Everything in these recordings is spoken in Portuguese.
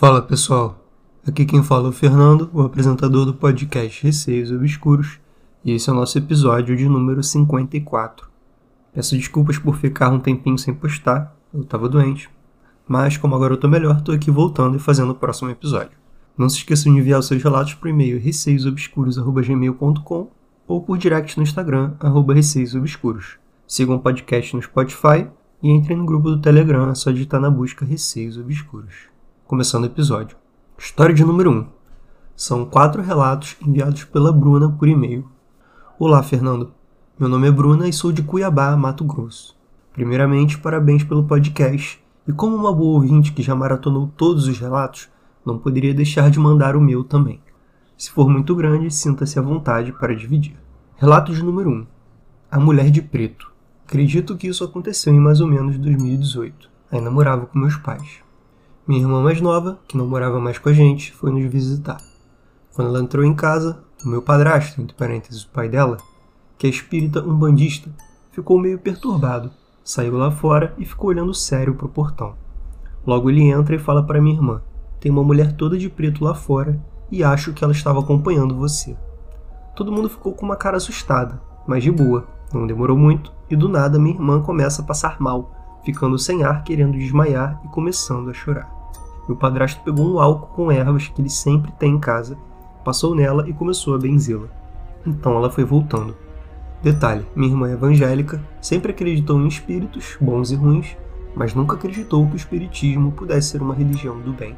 Fala pessoal, aqui quem fala é o Fernando, o apresentador do podcast Receios Obscuros, e esse é o nosso episódio de número 54. Peço desculpas por ficar um tempinho sem postar, eu tava doente, mas como agora eu tô melhor, tô aqui voltando e fazendo o próximo episódio. Não se esqueçam de enviar os seus relatos por e-mail receiosobscuros.gmail.com ou por direct no Instagram, arroba receiosobscuros. Sigam o podcast no Spotify e entrem no grupo do Telegram, é só digitar na busca Receios Obscuros começando o episódio. História de número 1. São quatro relatos enviados pela Bruna por e-mail. Olá, Fernando. Meu nome é Bruna e sou de Cuiabá, Mato Grosso. Primeiramente, parabéns pelo podcast. E como uma boa ouvinte que já maratonou todos os relatos, não poderia deixar de mandar o meu também. Se for muito grande, sinta-se à vontade para dividir. Relato de número 1. A Mulher de Preto. Acredito que isso aconteceu em mais ou menos 2018. Ainda morava com meus pais. Minha irmã mais nova, que não morava mais com a gente, foi nos visitar. Quando ela entrou em casa, o meu padrasto, entre parênteses o pai dela, que é espírita umbandista, ficou meio perturbado, saiu lá fora e ficou olhando sério pro portão. Logo ele entra e fala para minha irmã: Tem uma mulher toda de preto lá fora e acho que ela estava acompanhando você. Todo mundo ficou com uma cara assustada, mas de boa. Não demorou muito e do nada minha irmã começa a passar mal, ficando sem ar, querendo desmaiar e começando a chorar. Meu padrasto pegou um álcool com ervas que ele sempre tem em casa, passou nela e começou a benzê-la. Então ela foi voltando. Detalhe: minha irmã é evangélica, sempre acreditou em espíritos, bons e ruins, mas nunca acreditou que o espiritismo pudesse ser uma religião do bem.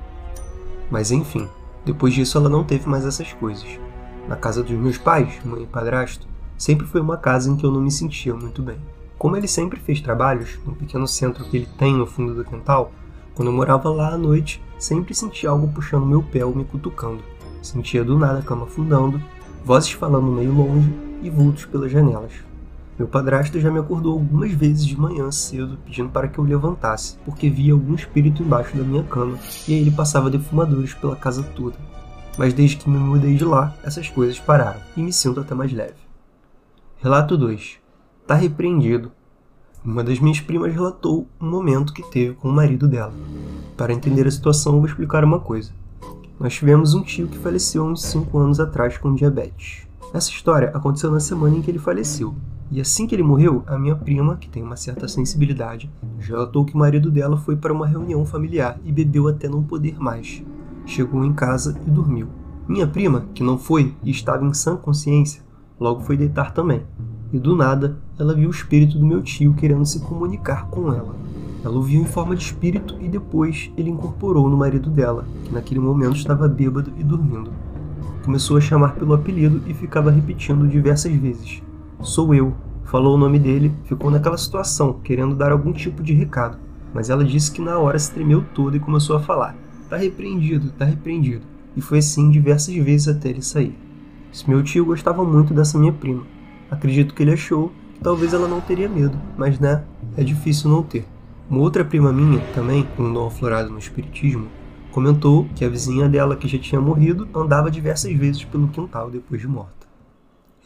Mas enfim, depois disso ela não teve mais essas coisas. Na casa dos meus pais, mãe e padrasto, sempre foi uma casa em que eu não me sentia muito bem. Como ele sempre fez trabalhos no pequeno centro que ele tem no fundo do quintal, quando eu morava lá à noite, sempre sentia algo puxando meu pé ou me cutucando. Sentia do nada a cama afundando, vozes falando meio longe e vultos pelas janelas. Meu padrasto já me acordou algumas vezes de manhã cedo pedindo para que eu levantasse, porque via algum espírito embaixo da minha cama e aí ele passava defumadores pela casa toda. Mas desde que me mudei de lá, essas coisas pararam e me sinto até mais leve. Relato 2. Tá repreendido. Uma das minhas primas relatou um momento que teve com o marido dela. Para entender a situação, vou explicar uma coisa. Nós tivemos um tio que faleceu uns 5 anos atrás com diabetes. Essa história aconteceu na semana em que ele faleceu. E assim que ele morreu, a minha prima, que tem uma certa sensibilidade, relatou que o marido dela foi para uma reunião familiar e bebeu até não poder mais. Chegou em casa e dormiu. Minha prima, que não foi e estava em sã consciência, logo foi deitar também e do nada ela viu o espírito do meu tio querendo se comunicar com ela. Ela o viu em forma de espírito e depois ele incorporou no marido dela, que naquele momento estava bêbado e dormindo. Começou a chamar pelo apelido e ficava repetindo diversas vezes: Sou eu. Falou o nome dele, ficou naquela situação, querendo dar algum tipo de recado, mas ela disse que na hora se tremeu toda e começou a falar: Tá repreendido, tá repreendido. E foi assim diversas vezes até ele sair. Esse meu tio gostava muito dessa minha prima, Acredito que ele achou que talvez ela não teria medo, mas né, é difícil não ter. Uma outra prima minha, também com um dom aflorado no espiritismo, comentou que a vizinha dela, que já tinha morrido, andava diversas vezes pelo quintal depois de morta.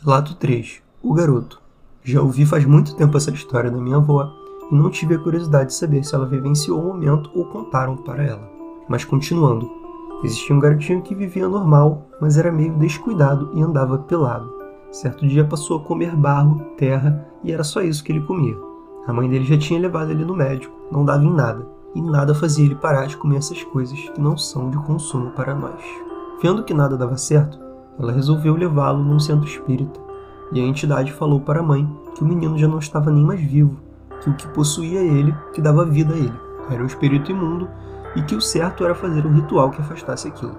Relato 3. O garoto. Já ouvi faz muito tempo essa história da minha avó e não tive a curiosidade de saber se ela vivenciou o momento ou contaram para ela. Mas continuando, existia um garotinho que vivia normal, mas era meio descuidado e andava pelado. Certo dia passou a comer barro, terra e era só isso que ele comia. A mãe dele já tinha levado ele no médico, não dava em nada, e nada fazia ele parar de comer essas coisas que não são de consumo para nós. Vendo que nada dava certo, ela resolveu levá-lo num centro espírita, e a entidade falou para a mãe que o menino já não estava nem mais vivo, que o que possuía ele, que dava vida a ele, era um espírito imundo e que o certo era fazer um ritual que afastasse aquilo.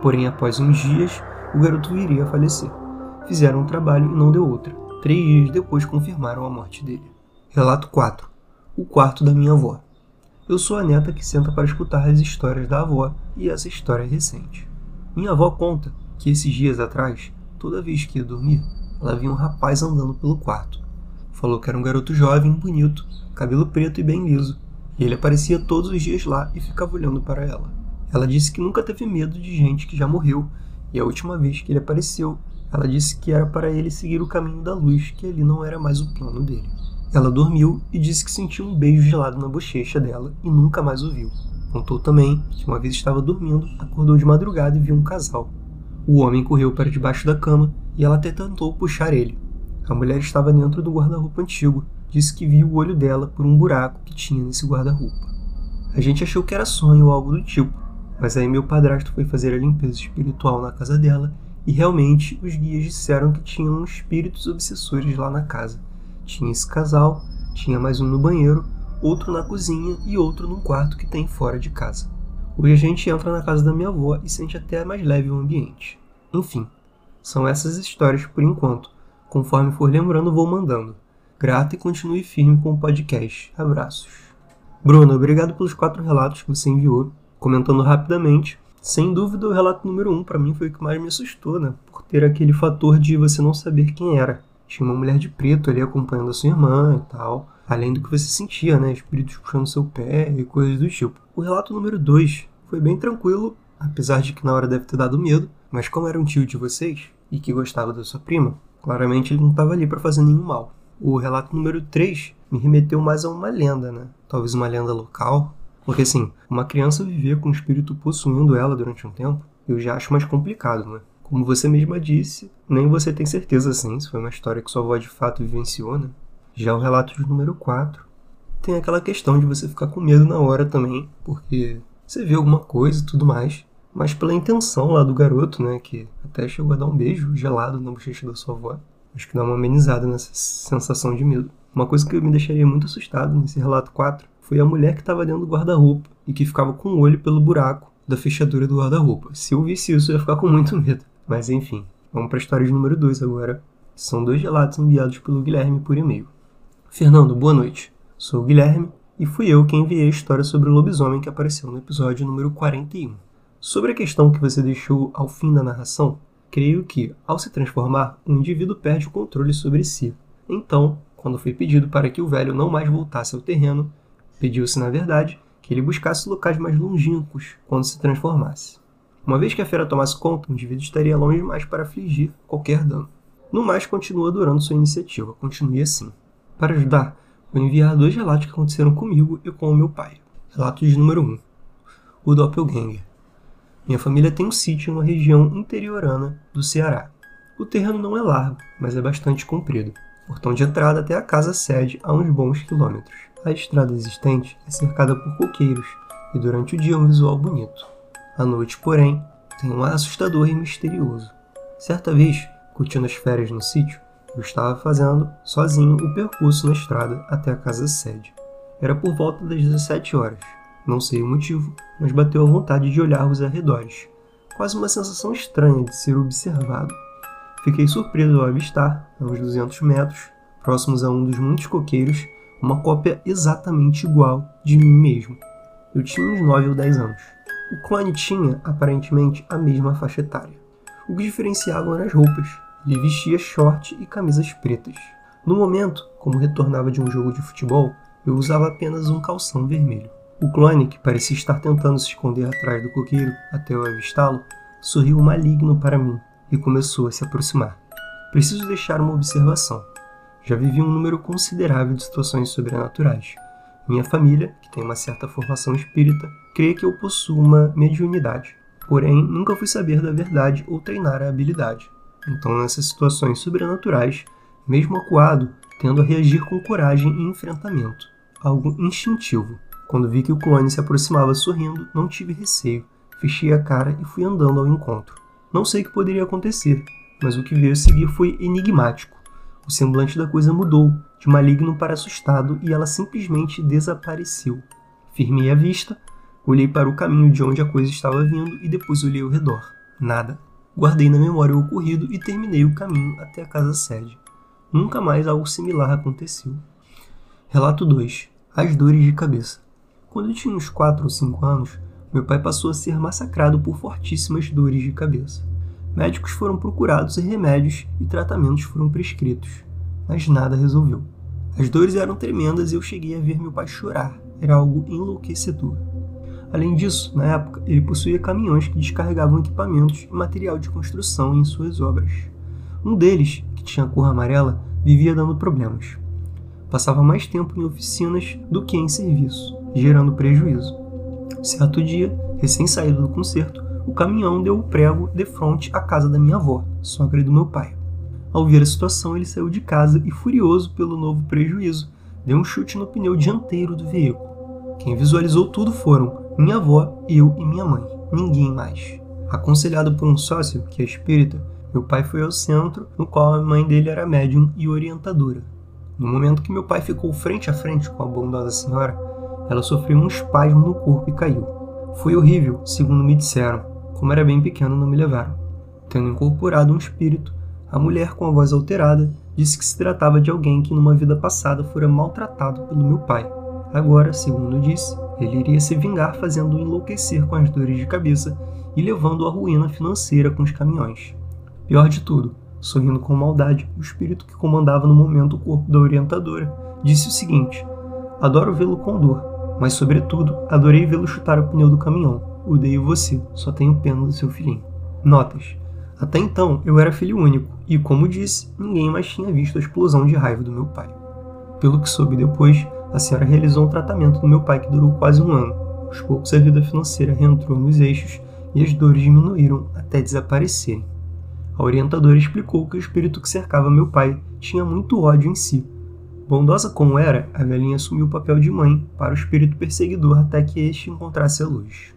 Porém, após uns dias, o garoto iria falecer fizeram um trabalho e não deu outra. Três dias depois confirmaram a morte dele. Relato 4. O quarto da minha avó. Eu sou a neta que senta para escutar as histórias da avó e essa história recente. Minha avó conta que esses dias atrás, toda vez que ia dormir, ela via um rapaz andando pelo quarto. Falou que era um garoto jovem, bonito, cabelo preto e bem liso, e ele aparecia todos os dias lá e ficava olhando para ela. Ela disse que nunca teve medo de gente que já morreu, e a última vez que ele apareceu, ela disse que era para ele seguir o caminho da luz, que ali não era mais o plano dele. Ela dormiu e disse que sentiu um beijo gelado na bochecha dela e nunca mais o viu. Contou também que uma vez estava dormindo, acordou de madrugada e viu um casal. O homem correu para debaixo da cama e ela até tentou puxar ele. A mulher estava dentro do guarda-roupa antigo. Disse que viu o olho dela por um buraco que tinha nesse guarda-roupa. A gente achou que era sonho ou algo do tipo, mas aí meu padrasto foi fazer a limpeza espiritual na casa dela e realmente os guias disseram que tinham espíritos obsessores lá na casa. Tinha esse casal, tinha mais um no banheiro, outro na cozinha e outro num quarto que tem fora de casa. Hoje a gente entra na casa da minha avó e sente até mais leve o ambiente. Enfim, são essas histórias por enquanto. Conforme for lembrando, vou mandando. Grato e continue firme com o podcast. Abraços. Bruno, obrigado pelos quatro relatos que você enviou. Comentando rapidamente, sem dúvida o relato número um para mim foi o que mais me assustou, né? Por ter aquele fator de você não saber quem era. Tinha uma mulher de preto ali acompanhando a sua irmã e tal. Além do que você sentia, né? Espíritos puxando seu pé e coisas do tipo. O relato número 2 foi bem tranquilo, apesar de que na hora deve ter dado medo, mas como era um tio de vocês e que gostava da sua prima, claramente ele não estava ali para fazer nenhum mal. O relato número 3 me remeteu mais a uma lenda, né? Talvez uma lenda local. Porque assim, uma criança viver com um espírito possuindo ela durante um tempo, eu já acho mais complicado, né? Como você mesma disse, nem você tem certeza assim, se foi uma história que sua avó de fato vivenciou, né? Já o relato de número 4 tem aquela questão de você ficar com medo na hora também, porque você vê alguma coisa e tudo mais, mas pela intenção lá do garoto, né, que até chegou a dar um beijo gelado na bochecha da sua avó, acho que dá uma amenizada nessa sensação de medo. Uma coisa que me deixaria muito assustado nesse relato 4 foi a mulher que estava dentro do guarda-roupa e que ficava com o olho pelo buraco da fechadura do guarda-roupa. Se eu visse isso, eu ia ficar com muito medo. Mas enfim, vamos para a história de número 2 agora. São dois relatos enviados pelo Guilherme por e-mail. Fernando, boa noite. Sou o Guilherme e fui eu quem enviei a história sobre o lobisomem que apareceu no episódio número 41. Sobre a questão que você deixou ao fim da narração, creio que, ao se transformar, o indivíduo perde o controle sobre si. Então, quando foi pedido para que o velho não mais voltasse ao terreno, pediu-se, na verdade, que ele buscasse locais mais longínquos quando se transformasse. Uma vez que a fera tomasse conta, o indivíduo estaria longe demais para afligir qualquer dano. No mais, continua adorando sua iniciativa, continue assim. Para ajudar, vou enviar dois relatos que aconteceram comigo e com o meu pai. Relato de número 1. Um, o Doppelganger. Minha família tem um sítio em uma região interiorana do Ceará. O terreno não é largo, mas é bastante comprido. O portão de entrada até a casa sede a uns bons quilômetros. A estrada existente é cercada por coqueiros e durante o dia um visual bonito. À noite, porém, tem um ar assustador e misterioso. Certa vez, curtindo as férias no sítio, eu estava fazendo, sozinho, o percurso na estrada até a casa sede. Era por volta das 17 horas. Não sei o motivo, mas bateu a vontade de olhar os arredores. Quase uma sensação estranha de ser observado. Fiquei surpreso ao avistar, a uns 200 metros, próximos a um dos muitos coqueiros, uma cópia exatamente igual de mim mesmo. Eu tinha uns 9 ou 10 anos. O clone tinha, aparentemente, a mesma faixa etária. O que diferenciava eram as roupas, ele vestia short e camisas pretas. No momento, como retornava de um jogo de futebol, eu usava apenas um calção vermelho. O clone, que parecia estar tentando se esconder atrás do coqueiro até eu avistá-lo, sorriu maligno para mim e começou a se aproximar. Preciso deixar uma observação. Já vivi um número considerável de situações sobrenaturais. Minha família, que tem uma certa formação espírita, crê que eu possuo uma mediunidade. Porém, nunca fui saber da verdade ou treinar a habilidade. Então, nessas situações sobrenaturais, mesmo acuado, tendo a reagir com coragem e enfrentamento, algo instintivo. Quando vi que o clone se aproximava sorrindo, não tive receio, fechei a cara e fui andando ao encontro. Não sei o que poderia acontecer, mas o que veio a seguir foi enigmático. O semblante da coisa mudou, de maligno para assustado, e ela simplesmente desapareceu. Firmei a vista, olhei para o caminho de onde a coisa estava vindo e depois olhei ao redor. Nada. Guardei na memória o ocorrido e terminei o caminho até a casa sede. Nunca mais algo similar aconteceu. Relato 2. As dores de cabeça. Quando eu tinha uns 4 ou 5 anos, meu pai passou a ser massacrado por fortíssimas dores de cabeça. Médicos foram procurados e remédios e tratamentos foram prescritos, mas nada resolveu. As dores eram tremendas e eu cheguei a ver meu pai chorar. Era algo enlouquecedor. Além disso, na época, ele possuía caminhões que descarregavam equipamentos e material de construção em suas obras. Um deles, que tinha cor amarela, vivia dando problemas. Passava mais tempo em oficinas do que em serviço, gerando prejuízo. Certo dia, recém-saído do concerto, o caminhão deu o prego de frente à casa da minha avó, sogra do meu pai. Ao ver a situação, ele saiu de casa e, furioso pelo novo prejuízo, deu um chute no pneu dianteiro do veículo. Quem visualizou tudo foram minha avó, eu e minha mãe, ninguém mais. Aconselhado por um sócio, que é espírita, meu pai foi ao centro, no qual a mãe dele era médium e orientadora. No momento que meu pai ficou frente a frente com a bondosa senhora, ela sofreu um espasmo no corpo e caiu. Foi horrível, segundo me disseram. Como era bem pequeno, não me levaram. Tendo incorporado um espírito, a mulher, com a voz alterada, disse que se tratava de alguém que numa vida passada fora maltratado pelo meu pai. Agora, segundo disse, ele iria se vingar fazendo-o enlouquecer com as dores de cabeça e levando-o à ruína financeira com os caminhões. Pior de tudo, sorrindo com maldade, o espírito que comandava no momento o corpo da orientadora disse o seguinte: Adoro vê-lo com dor, mas sobretudo adorei vê-lo chutar o pneu do caminhão. Odeio você, só tenho pena do seu filhinho. Notas. Até então eu era filho único e, como disse, ninguém mais tinha visto a explosão de raiva do meu pai. Pelo que soube depois, a senhora realizou um tratamento do meu pai que durou quase um ano. Aos poucos a vida financeira reentrou nos eixos e as dores diminuíram até desaparecerem. A orientadora explicou que o espírito que cercava meu pai tinha muito ódio em si. Bondosa como era, a velhinha assumiu o papel de mãe para o espírito perseguidor até que este encontrasse a luz.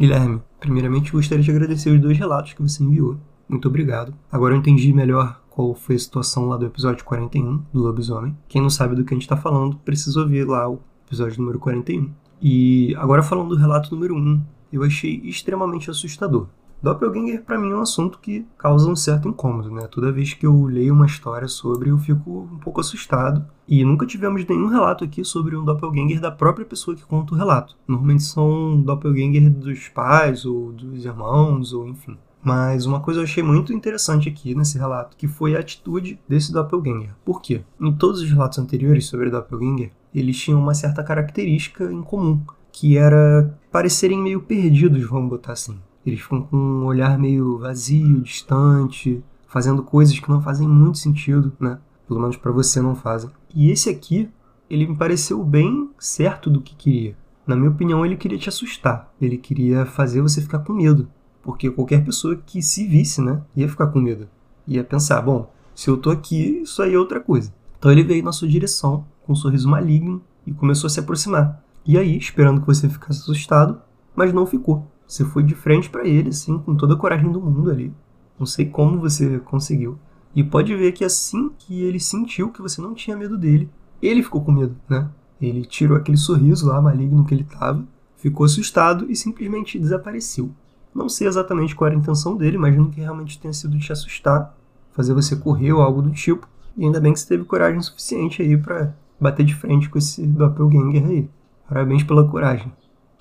Guilherme, primeiramente gostaria de agradecer os dois relatos que você enviou. Muito obrigado. Agora eu entendi melhor qual foi a situação lá do episódio 41 do lobisomem. Quem não sabe do que a gente está falando, precisa ouvir lá o episódio número 41. E agora falando do relato número 1, eu achei extremamente assustador. Doppelganger para mim é um assunto que causa um certo incômodo, né? Toda vez que eu leio uma história sobre, eu fico um pouco assustado. E nunca tivemos nenhum relato aqui sobre um doppelganger da própria pessoa que conta o relato. Normalmente são doppelganger dos pais ou dos irmãos ou enfim. Mas uma coisa eu achei muito interessante aqui nesse relato, que foi a atitude desse doppelganger. Por quê? Em todos os relatos anteriores sobre doppelganger, eles tinham uma certa característica em comum, que era parecerem meio perdidos, vamos botar assim. Eles ficam com um olhar meio vazio, distante, fazendo coisas que não fazem muito sentido, né? Pelo menos para você não fazem. E esse aqui, ele me pareceu bem certo do que queria. Na minha opinião, ele queria te assustar. Ele queria fazer você ficar com medo. Porque qualquer pessoa que se visse, né, ia ficar com medo. Ia pensar, bom, se eu tô aqui, isso aí é outra coisa. Então ele veio na sua direção, com um sorriso maligno, e começou a se aproximar. E aí, esperando que você ficasse assustado, mas não ficou. Você foi de frente para ele, assim, com toda a coragem do mundo ali. Não sei como você conseguiu. E pode ver que assim que ele sentiu que você não tinha medo dele, ele ficou com medo, né? Ele tirou aquele sorriso lá maligno que ele tava, ficou assustado e simplesmente desapareceu. Não sei exatamente qual era a intenção dele, imagino que realmente tenha sido te assustar, fazer você correr ou algo do tipo. E ainda bem que você teve coragem suficiente aí para bater de frente com esse doppelganger aí. Parabéns pela coragem.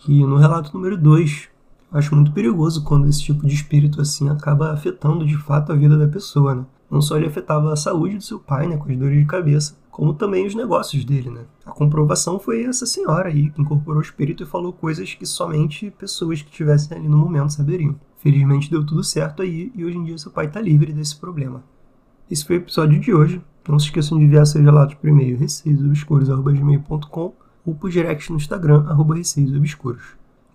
E no relato número 2, acho muito perigoso quando esse tipo de espírito assim acaba afetando de fato a vida da pessoa, né? Não só ele afetava a saúde do seu pai, né, com as dores de cabeça, como também os negócios dele, né? A comprovação foi essa senhora aí, que incorporou o espírito e falou coisas que somente pessoas que estivessem ali no momento saberiam. Felizmente deu tudo certo aí e hoje em dia seu pai está livre desse problema. Esse foi o episódio de hoje. Não se esqueçam de enviar seus relatos por e-mail receiosobscuros.gmail.com ou por direct no Instagram, arroba receiosobscuros.